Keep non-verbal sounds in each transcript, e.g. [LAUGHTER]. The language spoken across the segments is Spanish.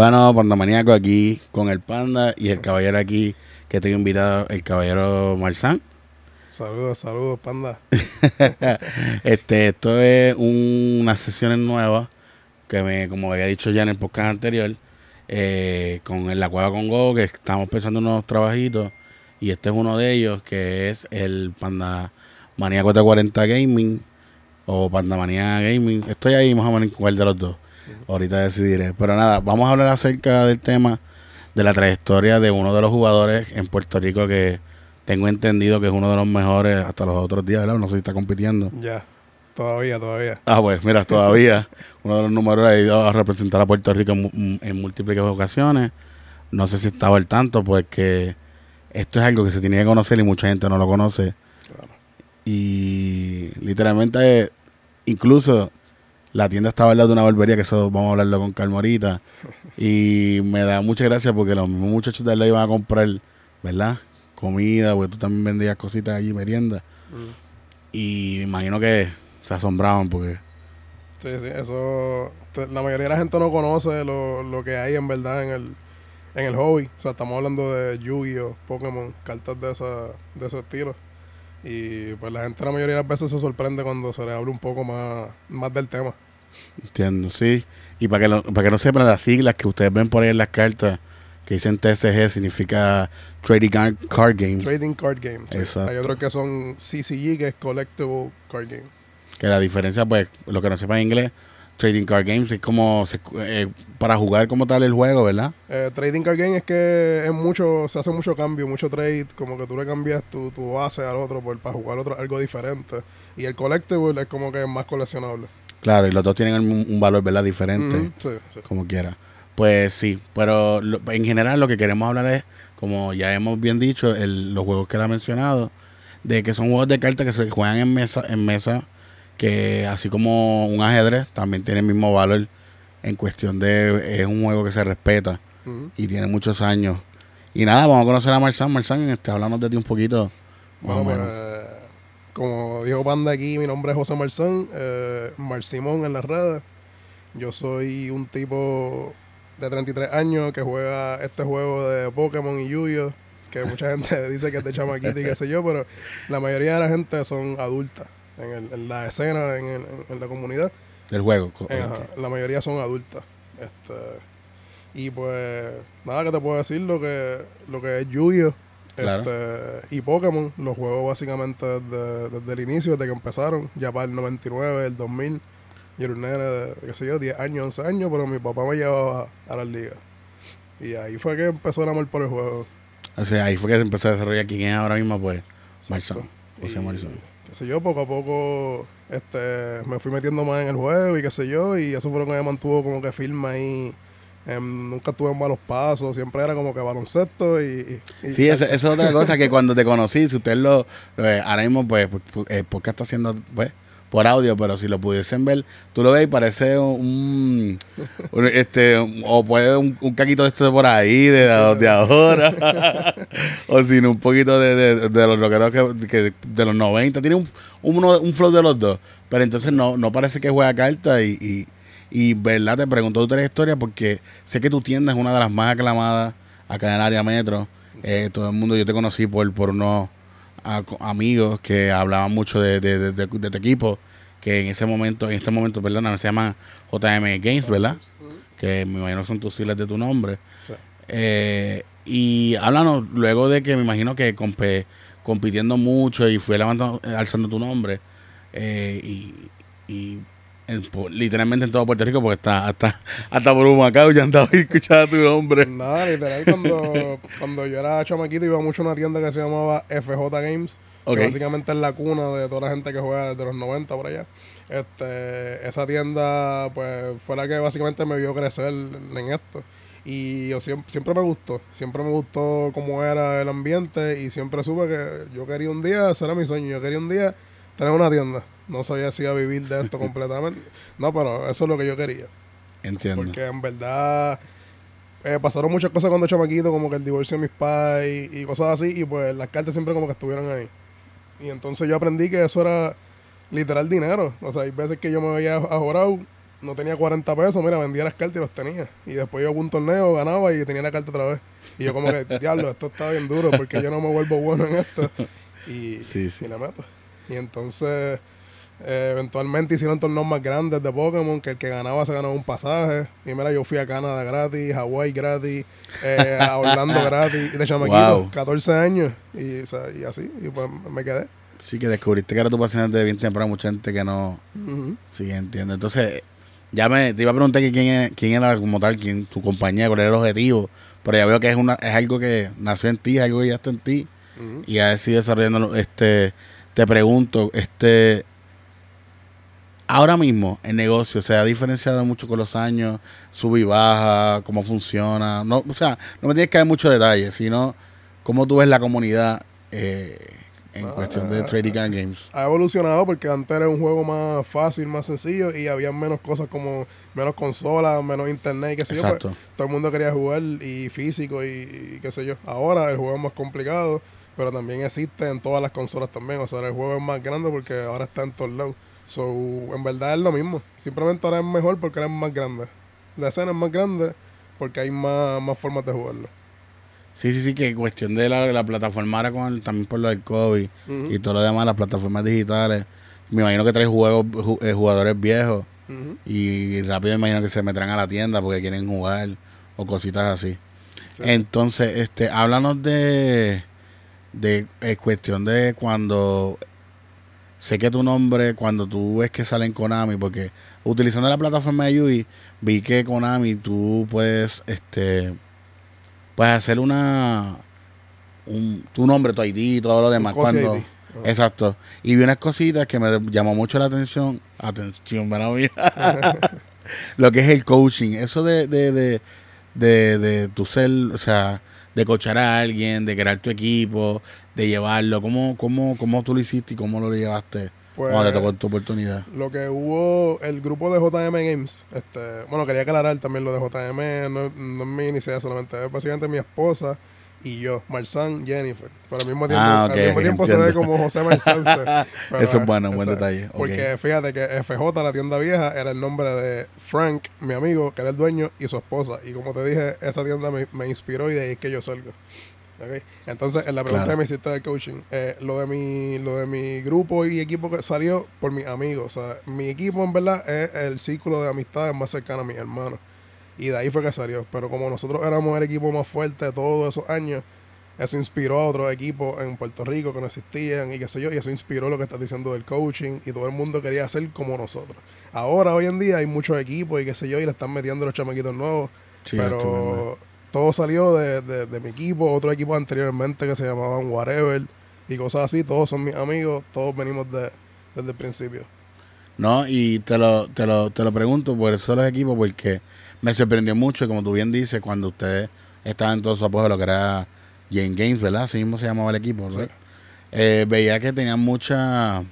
Bueno, Panda Maníaco aquí con el Panda y el caballero aquí que tengo invitado, el caballero Marzán. Saludos, saludos, Panda. [LAUGHS] este, esto es unas sesiones nuevas que me, como había dicho ya en el podcast anterior, eh, con la cueva con Go, que estamos pensando en unos trabajitos y este es uno de ellos que es el Panda Maníaco T40 Gaming o Panda Manía Gaming. Estoy ahí más o menos en cuál de los dos. Ahorita decidiré. Pero nada, vamos a hablar acerca del tema de la trayectoria de uno de los jugadores en Puerto Rico que tengo entendido que es uno de los mejores hasta los otros días, ¿verdad? No sé si está compitiendo. Ya, todavía, todavía. Ah, pues mira, todavía [LAUGHS] uno de los números ha ido a representar a Puerto Rico en, múltiples ocasiones. No sé si estaba al tanto, pues que esto es algo que se tiene que conocer y mucha gente no lo conoce. Y literalmente, incluso la tienda estaba al lado de una barbería, que eso vamos a hablarlo con calma ahorita. [LAUGHS] Y me da mucha gracia porque los mismos muchachos de la iban a comprar, ¿verdad? Comida, porque tú también vendías cositas allí, merienda. Mm. Y me imagino que se asombraban porque... Sí, sí, eso... La mayoría de la gente no conoce lo, lo que hay en verdad en el, en el hobby. O sea, estamos hablando de Yu-Gi-Oh, Pokémon, cartas de, esa, de ese estilo. Y pues la gente la mayoría de las veces se sorprende cuando se le habla un poco más, más del tema. Entiendo, sí. Y para que, para que no sepan las siglas que ustedes ven por ahí en las cartas que dicen TSG significa Trading Card Game. Trading Card Game. Hay otros que son CCG, que es Collectible Card Game. Que la diferencia, pues, lo que no sepa en inglés, Trading Card Games es como eh, para jugar como tal el juego, ¿verdad? Eh, trading Card Game es que es mucho, se hace mucho cambio, mucho trade, como que tú le cambias tu, tu base al otro por, para jugar otro, algo diferente. Y el Collectible es como que es más coleccionable. Claro, y los dos tienen un, valor, ¿verdad? Diferente. sí, sí. Como quiera. Pues sí, pero en general lo que queremos hablar es, como ya hemos bien dicho, el, los juegos que él ha mencionado, de que son juegos de cartas que se juegan en mesa, en mesa que así como un ajedrez también tiene el mismo valor en cuestión de es un juego que se respeta y tiene muchos años. Y nada, vamos a conocer a Marzán. Marzán, este, hablamos de ti un poquito. Bueno, pues, como dijo Panda aquí, mi nombre es José Marzán, eh, Marcimón en las redes. Yo soy un tipo de 33 años que juega este juego de Pokémon y Yu-Gi-Oh! Que mucha [LAUGHS] gente dice que es de chamaquito y qué sé yo, pero la mayoría de la gente son adultas en, la escena, en, la comunidad. Del juego. la mayoría son adultas. Este, y pues, nada que te puedo decir lo que, lo que es Yu-Gi-Oh! Este, y Pokémon, los juegos básicamente desde, el inicio, desde que empezaron, ya para el 99, el 2000. Yo era un nene de, qué sé yo, 10 años, 11 años, pero mi papá me llevaba a las ligas. Y ahí fue que empezó el amor por el juego. O sea, ahí fue que se empezó a desarrollar quién es ahora mismo, pues, Marzón. José Marzón qué sé yo, poco a poco este, me fui metiendo más en el juego y qué sé yo, y eso fue lo que me mantuvo como que firme ahí. Em, nunca tuve malos pasos, siempre era como que baloncesto y... sí, esa, es otra cosa que cuando te conocí, si usted lo, ahora mismo, pues, pues eh, ¿por qué está haciendo, pues, por audio, pero si lo pudiesen ver, tú lo ves y parece un, este, o puede un, un, caquito de esto por ahí, de, de ahora, [LAUGHS] o sin un poquito de, de, los rockeros que, de los 90, tiene un, un, flow de los dos, pero entonces no, no parece que juega carta y, y, y verdad, te pregunto tu historia porque sé que tu tienda es una de las más aclamadas acá en el área metro, eh, todo el mundo, yo te conocí por, por unos amigos que hablaban mucho de, de, de, tu equipo, que en ese momento, en este momento, perdona, se llama JM Games, ¿verdad? Que me imagino son tus siglas de tu nombre. Eh, y háblanos luego de que me imagino que compitiendo mucho y fue levantando, alzando tu nombre. Eh, y, y literalmente en todo Puerto Rico, porque está hasta, hasta por Humacao ya andaba escuchando tu nombre. Nada, literal, cuando, cuando yo era chamaquito iba mucho a una tienda que se llamaba FJ Games. Que básicamente es la cuna de toda la gente que juega desde los 90 por allá. Este, esa tienda, pues, fue la que básicamente me vio crecer en esto. Y yo siempre, siempre me gustó, siempre me gustó cómo era el ambiente y siempre supe que yo quería un día, ese era mi sueño, yo quería un día tener una tienda. No sabía si iba a vivir de esto [LAUGHS] completamente. No, pero eso es lo que yo quería. Entiendo. Porque en verdad eh, pasaron muchas cosas cuando chamaquito, como que el divorcio de mis padres y, cosas así, y pues las cartas siempre como que estuvieron ahí. Y entonces yo aprendí que eso era literal dinero. O sea, hay veces que yo me veía ajorado no tenía 40 pesos, mira, vendía las cartas y los tenía. Y después yo a un torneo, ganaba y tenía la carta otra vez. Y yo como que, [LAUGHS] diablo, esto está bien duro porque yo no me vuelvo bueno en esto. [LAUGHS] Y, sí, sí. y la meto. Y entonces, eh, eventualmente hicieron torneos más grandes de Pokémon, que el que ganaba se ganaba un pasaje. Y mira, yo fui a Canadá gratis, Hawái gratis, eh, a Orlando [LAUGHS] gratis, y de chamaquito, 14 años. Y, y así, y pues me quedé. Sí, que descubriste que era tu pasión de bien temprano, mucha gente que no. Sí, entiende. Entonces, ya me te iba a preguntar quién, es, quién era como tal, quién, tu compañía, cuál era el objetivo. Pero ya veo que es una es algo que nació en ti, es algo que ya está en ti. Y a sigue desarrollando. Este, te pregunto, este. Ahora mismo, el negocio se ha diferenciado mucho con los años, sube y baja, cómo funciona. No, o sea, no me tienes que dar muchos detalles, sino cómo tú ves la comunidad. Eh, en cuestión de trading card games. Ha evolucionado porque antes era un juego más fácil, más sencillo y había menos cosas como menos consolas, menos internet, qué sé yo. Pues, todo el mundo quería jugar y físico y, qué sé yo. Ahora el juego es más complicado, pero también existe en todas las consolas también. O sea, el juego es más grande porque ahora está en todos lados. So, en verdad es lo mismo. Simplemente ahora es mejor porque ahora es más grande. La escena es más grande porque hay más, más formas de jugarlo. Sí, sí, sí, que cuestión de la, la plataforma ahora con también por lo del COVID y todo lo demás, las plataformas digitales. Me imagino que trae juegos, eh, jugadores viejos y rápido me imagino que se meterán a la tienda porque quieren jugar o cositas así. Entonces, este, háblanos de, de eh, cuestión de cuando sé que tu nombre, cuando tú ves que sale en Konami, porque utilizando la plataforma de Yui, vi que Konami tú puedes, este pues hacer una un, tu nombre, tu ID, todo lo demás. Cuando. Exacto. Y vi unas cositas que me llamó mucho la atención. Atención, mía. [LAUGHS] lo que es el coaching. Eso de, de, de, de, de tu ser, o sea, de coachar a alguien, de crear tu equipo, de llevarlo. ¿Cómo, cómo, cómo tú lo hiciste y cómo lo llevaste? Pues, cuando te tocó tu oportunidad. Lo que hubo, el grupo de JM Games, este, bueno, quería aclarar también lo de JM, no, no es mi iniciativa solamente, es básicamente mi esposa y yo, Marzán, Jennifer. Pero al mismo tiempo, ah, al mismo tiempo se ve como José Marzán. [LAUGHS] Eso es bueno, un buen detalle. Porque fíjate que FJ, la tienda vieja, era el nombre de Frank, mi amigo, que era el dueño, y su esposa. Y como te dije, esa tienda me, me inspiró y de ahí es que yo salgo. Entonces, en la pregunta que me hiciste del coaching, eh, lo, de mi, lo de mi grupo y equipo que salió por mis amigos. O sea, mi equipo en verdad es el círculo de amistades más cercano a mis hermanos. Y de ahí fue que salió. Pero como nosotros éramos el equipo más fuerte de todos esos años, eso inspiró a otros equipos en Puerto Rico que no existían y qué sé yo, y eso inspiró lo que estás diciendo del coaching y todo el mundo quería ser como nosotros. Ahora, hoy en día, hay muchos equipos y qué sé yo, y le están metiendo los chamaquitos nuevos. pero todo salió de, de, mi equipo, otro equipo anteriormente que se llamaban Whatever y cosas así. Todos son mis amigos, todos venimos de, desde el principio. No, y te lo, te lo, te lo pregunto por eso los equipos, porque me sorprendió mucho, como tú bien dices, cuando ustedes estaban en todo su apoyo, lo que era Jane Games, ¿verdad? Así mismo se llamaba el equipo, eh, veía que tenían mucha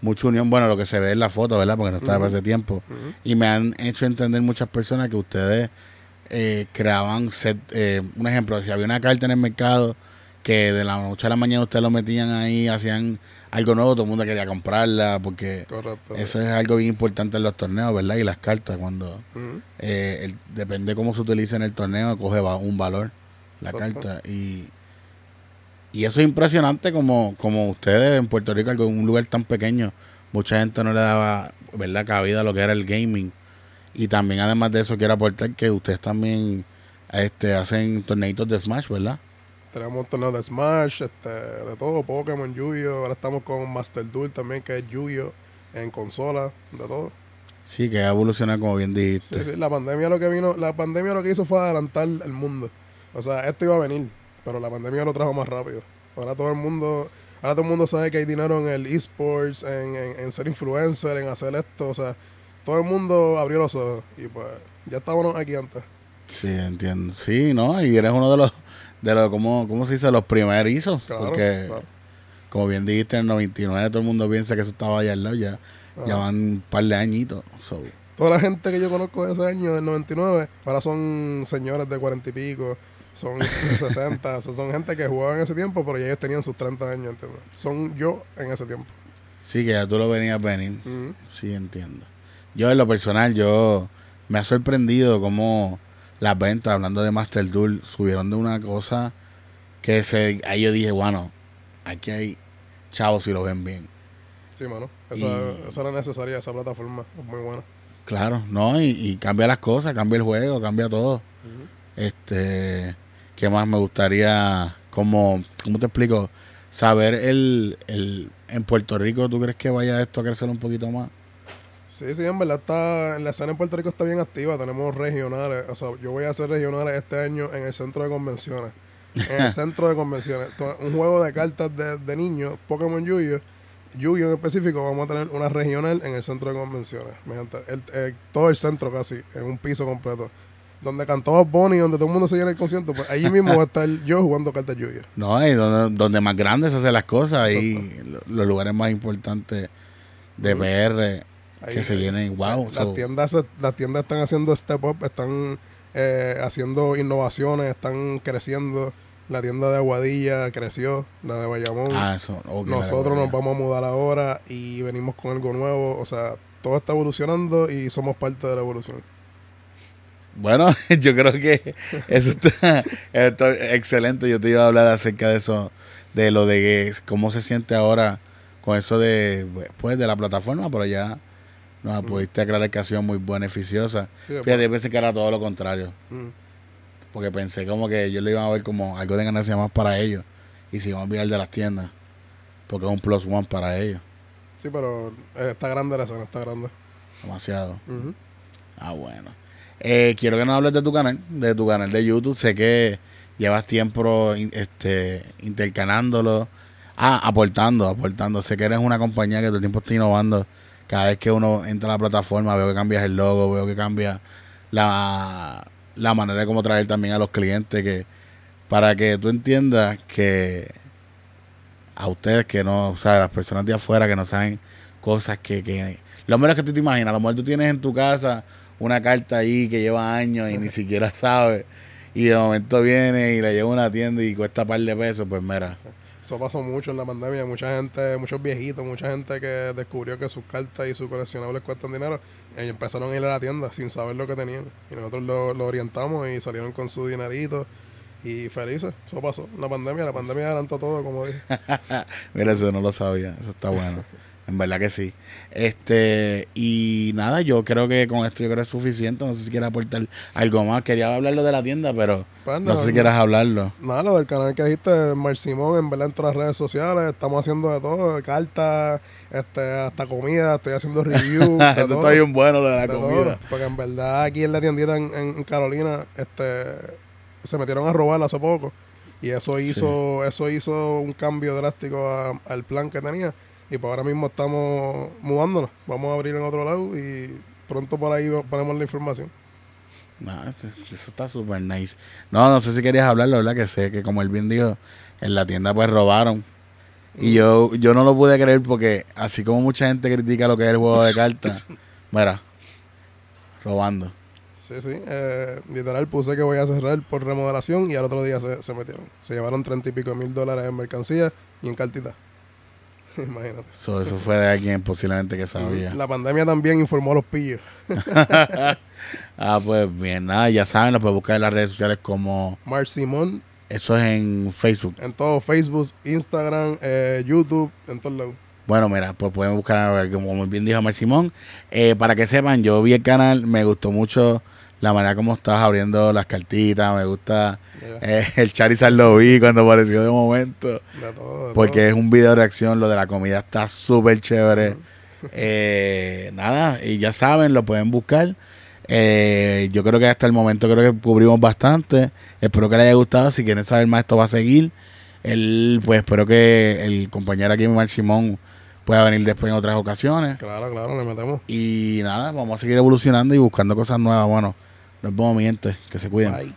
mucha unión, bueno, lo que se ve en la foto, ¿verdad? Porque no estaba hace tiempo. Y me han hecho entender muchas personas que ustedes eh, creaban set, eh, un ejemplo, si había una carta en el mercado que de la noche a la mañana ustedes lo metían ahí, hacían algo nuevo, todo el mundo quería comprarla, porque eso es algo bien importante en los torneos, ¿verdad? Y las cartas, cuando eh, depende cómo se utiliza en el torneo, coge un valor la carta. Y, y eso es impresionante como, como ustedes en Puerto Rico, en un lugar tan pequeño, mucha gente no le daba, ¿verdad?, cabida a lo que era el gaming y también, además de eso, quiero aportar que ustedes también este, hacen torneitos de Smash, ¿verdad? Tenemos torneos de Smash, este, de todo, Pokémon, Yu-Gi-Oh! Ahora estamos con Master Duel también, que es Yu-Gi-Oh! en consola, de todo. Sí, que ha evolucionado como bien dijiste. Sí, sí, la pandemia lo que vino, la pandemia lo que hizo fue adelantar el mundo. O sea, esto iba a venir, pero la pandemia lo trajo más rápido. Ahora todo el mundo, ahora todo el mundo sabe que hay dinero en el esports, en, en, en ser influencer, en hacer esto, o sea, todo el mundo abrió los ojos y pues ya estábamos aquí antes. Sí, entiendo. Sí, ¿no? Y eres uno de los, de los ¿cómo, cómo se dice? Los primerizos. porque, como bien dijiste, en el 99 todo el mundo piensa que eso estaba allá al lado. Ya, ya van un par de añitos. Toda la gente que yo conozco de ese año, del 99, ahora son señores de 40 y pico, son de 60. [LAUGHS] son gente que jugaba en ese tiempo, pero ya ellos tenían sus 30 años, ¿entiendes? Son yo en ese tiempo. Sí, que ya tú lo venías venir. Sí, entiendo. Yo en lo personal, yo me ha sorprendido cómo las ventas, hablando de Master Duel, subieron de una cosa que se, ahí yo dije, bueno, aquí hay chavos si lo ven bien. Sí, mano. Esa, era necesaria, esa plataforma. Es muy buena. Claro, no, y, cambia las cosas, cambia el juego, cambia todo. Este, ¿qué más me gustaría, como, cómo te explico? Saber el, el, en Puerto Rico, ¿tú crees que vaya esto a crecer un poquito más? Sí, sí, en verdad está, la escena en Puerto Rico está bien activa, tenemos regionales, o sea, yo voy a hacer regionales este año en el centro de convenciones. En el [LAUGHS] centro de convenciones. Un juego de cartas de, de niños, Pokémon Yu-Gi-Oh! Yu-Gi en específico, vamos a tener una regional en el centro de convenciones. Mediante el, todo el centro casi, en un piso completo. Donde cantaba Bonnie, donde todo el mundo se llena el concierto, pues allí mismo va a estar yo jugando cartas Yu-Gi. No, ahí donde, donde más grandes se hacen las cosas, ahí los lugares más importantes de PR que se llenen, wow. Las, tiendas, las tiendas están haciendo step up, están eh, haciendo innovaciones, están creciendo. La tienda de Aguadilla creció, la de Bayamón. Ah, eso. Nosotros nos vamos a mudar ahora y venimos con algo nuevo. O sea, todo está evolucionando y somos parte de la evolución. Bueno, [LAUGHS] yo creo que eso está, excelente. Yo te iba a hablar acerca de eso, de lo de cómo se siente ahora con eso de, pues, de la plataforma, pero ya nos pudiste aclarar que ha sido muy beneficiosa. Fíjate, yo pensé que era todo lo contrario. Porque pensé como que yo lo iba a ver como algo de ganancia más para ellos. Y si iban a enviar de las tiendas. Porque es un plus one para ellos. Sí, pero eh, está grande la zona, está grande. Demasiado. Ah, bueno. Eh, quiero que nos hables de tu canal, de tu canal de YouTube. Sé que llevas tiempo este, intercalándolo. Ah, aportando, aportando. Sé que eres una compañía que todo el tiempo está innovando cada vez que uno entra a la plataforma veo que cambias el logo, veo que cambia la, manera de cómo traer también a los clientes, que para que tú entiendas que a ustedes que no, o sea, las personas de afuera que no saben cosas que, que lo menos que tú te imaginas, a lo mejor tú tienes en tu casa una carta ahí que lleva años y ni [LAUGHS] siquiera sabes y de momento viene y le lleva a una tienda y cuesta un par de pesos, pues mira. Eso pasó mucho en la pandemia. Mucha gente, muchos viejitos, mucha gente que descubrió que sus cartas y sus coleccionables cuestan dinero y empezaron a ir a la tienda sin saber lo que tenían. Y nosotros lo, orientamos y salieron con su dinerito y felices. Eso pasó. La pandemia, la pandemia adelantó todo, como dije. [LAUGHS] Mira, eso no lo sabía. Eso está bueno. En verdad que sí. Este, y nada, yo creo que con esto yo creo que es suficiente. No sé si quieres aportar algo más. Quería hablarlo de la tienda, pero pues no, sé si quieres hablarlo. Nada, lo del canal que dijiste, Mar Simón, en verdad, en todas las redes sociales. Estamos haciendo de todo, cartas, este, hasta comida, estoy haciendo reviews. [LAUGHS] Esto está bien bueno lo de la comida. porque en verdad aquí en la tiendita en, Carolina, este, se metieron a robar hace poco. Y eso hizo, eso hizo un cambio drástico al plan que tenía. Y pues ahora mismo estamos mudándonos. Vamos a abrir en otro lado y pronto por ahí ponemos la información. No, eso está súper nice. No, no sé si querías hablarlo, ¿verdad? Que sé que como él bien dijo, en la tienda pues robaron. Y yo, yo no lo pude creer porque así como mucha gente critica lo que es el juego de cartas, [LAUGHS] mira, robando. Sí, sí. Eh, literal puse que voy a cerrar por remodelación y al otro día se, se metieron. Se llevaron treinta y pico mil dólares en mercancía y en cartitas. [LAUGHS] Imagínate. eso fue de alguien posiblemente que sabía. La pandemia también informó a los pillos. [LAUGHS] ah, pues bien, nada, ya saben, lo pueden buscar en las redes sociales como... Mar Simón. Eso es en Facebook. En todo, Facebook, Instagram, eh, YouTube, en todos lados. Bueno, mira, pues pueden buscar, como bien dijo Mar Simón. Eh, para que sepan, yo vi el canal, me gustó mucho la manera como estás abriendo las cartitas, me gusta eh, [LAUGHS] el Charizard lo vi cuando apareció de momento. porque es un video de reacción, lo de la comida está súper chévere. Eh, nada, y ya saben, lo pueden buscar. Eh, yo creo que hasta el momento creo que cubrimos bastante. Espero que les haya gustado. Si quieren saber más, esto va a seguir. El, pues espero que el compañero aquí, Mar Simón, pueda venir después en otras ocasiones. Claro, claro, le metemos. Y nada, vamos a seguir evolucionando y buscando cosas nuevas. Bueno, nos vemos, mi gente. Que se cuiden.